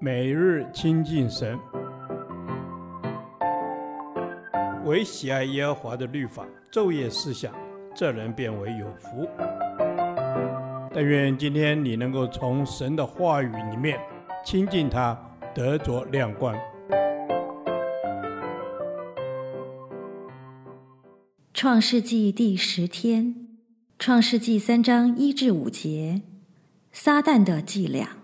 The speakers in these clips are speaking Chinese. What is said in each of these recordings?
每日亲近神，唯喜爱耶和华的律法，昼夜思想，这人便为有福。但愿今天你能够从神的话语里面亲近他，得着亮光。创世纪第十天，创世纪三章一至五节，撒旦的伎俩。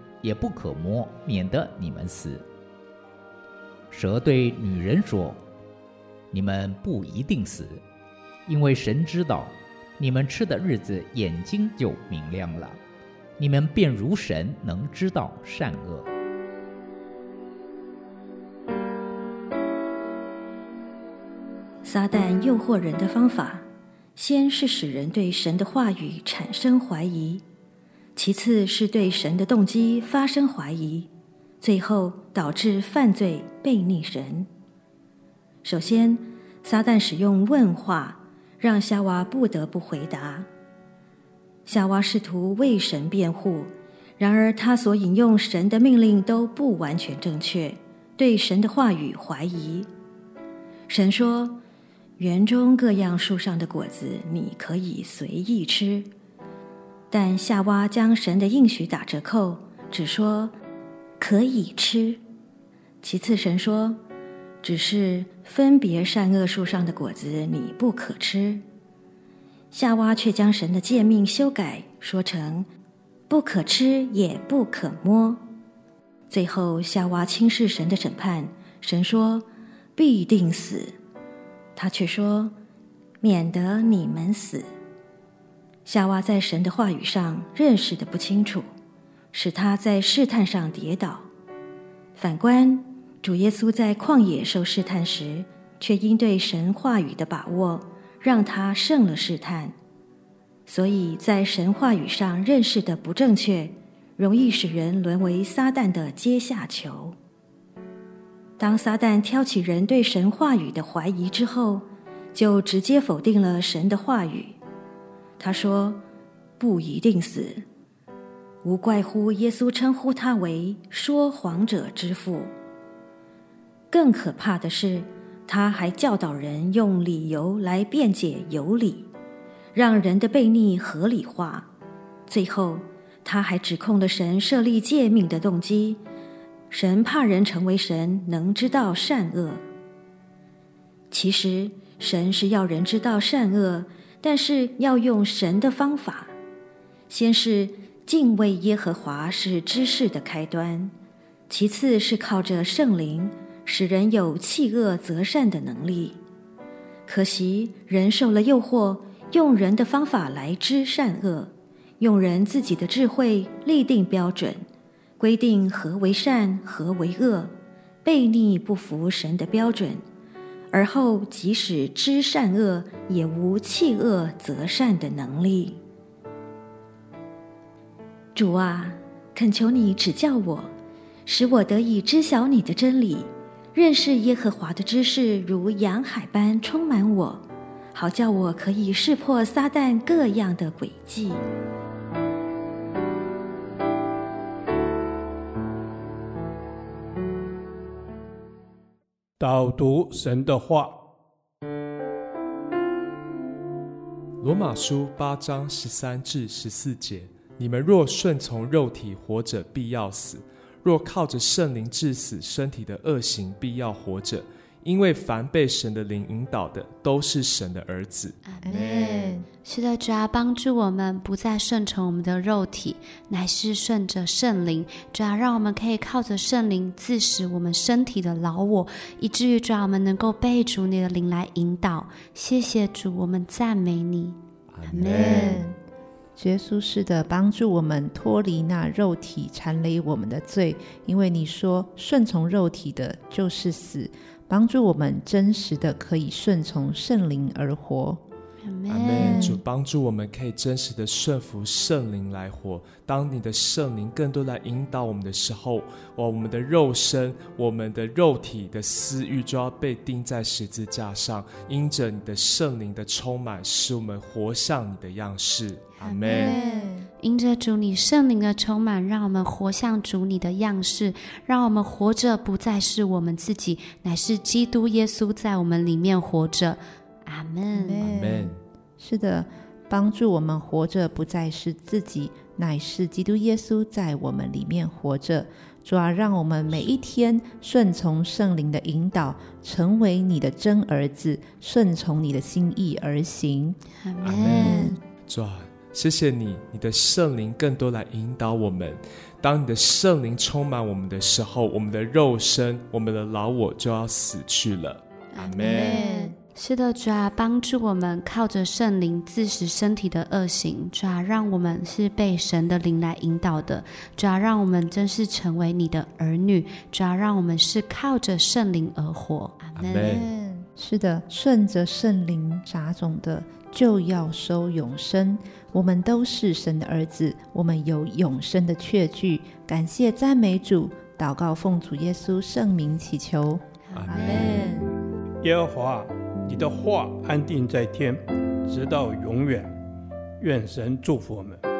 也不可摸，免得你们死。蛇对女人说：“你们不一定死，因为神知道，你们吃的日子眼睛就明亮了，你们便如神，能知道善恶。”撒旦诱惑人的方法，先是使人对神的话语产生怀疑。其次是对神的动机发生怀疑，最后导致犯罪悖逆神。首先，撒旦使用问话，让夏娃不得不回答。夏娃试图为神辩护，然而他所引用神的命令都不完全正确，对神的话语怀疑。神说：“园中各样树上的果子，你可以随意吃。”但夏娃将神的应许打折扣，只说可以吃。其次，神说只是分别善恶树上的果子你不可吃。夏娃却将神的诫命修改，说成不可吃也不可摸。最后，夏娃轻视神的审判，神说必定死，他却说免得你们死。夏娃在神的话语上认识的不清楚，使他在试探上跌倒。反观主耶稣在旷野受试探时，却因对神话语的把握，让他胜了试探。所以在神话语上认识的不正确，容易使人沦为撒旦的阶下囚。当撒旦挑起人对神话语的怀疑之后，就直接否定了神的话语。他说：“不一定死，无怪乎耶稣称呼他为说谎者之父。更可怕的是，他还教导人用理由来辩解有理，让人的悖逆合理化。最后，他还指控了神设立诫命的动机：神怕人成为神，能知道善恶。其实，神是要人知道善恶。”但是要用神的方法，先是敬畏耶和华是知识的开端，其次是靠着圣灵使人有弃恶择善的能力。可惜人受了诱惑，用人的方法来知善恶，用人自己的智慧立定标准，规定何为善，何为恶，悖逆不服神的标准。而后，即使知善恶，也无弃恶择善的能力。主啊，恳求你指教我，使我得以知晓你的真理，认识耶和华的知识如洋海般充满我，好叫我可以识破撒旦各样的诡计。导读神的话，《罗马书》八章十三至十四节：你们若顺从肉体活着，必要死；若靠着圣灵致死身体的恶行，必要活着。因为凡被神的灵引导的，都是神的儿子。阿门。是的，主要帮助我们不再顺从我们的肉体，乃是顺着圣灵。主要让我们可以靠着圣灵自使我们身体的老我，以至于主要我们能够被主你的灵来引导。谢谢主，我们赞美你。阿门。耶稣是的，帮助我们脱离那肉体缠累我们的罪，因为你说顺从肉体的就是死。帮助我们真实的可以顺从圣灵而活。阿门。主帮助我们可以真实的顺服圣灵来活。当你的圣灵更多来引导我们的时候，哇，我们的肉身、我们的肉体的私欲就要被钉在十字架上。因着你的圣灵的充满，使我们活像你的样式。阿门。因着主你圣灵的充满，让我们活像主你的样式，让我们活着不再是我们自己，乃是基督耶稣在我们里面活着。阿门。阿门。是的，帮助我们活着不再是自己，乃是基督耶稣在我们里面活着。主啊，让我们每一天顺从圣灵的引导，成为你的真儿子，顺从你的心意而行。阿门。主啊。谢谢你，你的圣灵更多来引导我们。当你的圣灵充满我们的时候，我们的肉身、我们的老我就要死去了。阿门。是的，主啊，帮助我们靠着圣灵自食身体的恶行。主啊，让我们是被神的灵来引导的。主啊，让我们真是成为你的儿女。主啊，让我们是靠着圣灵而活。阿门。是的，顺着圣灵杂种的，就要收永生。我们都是神的儿子，我们有永生的确据。感谢赞美主，祷告奉主耶稣圣名祈求，阿门。耶和华，你的话安定在天，直到永远。愿神祝福我们。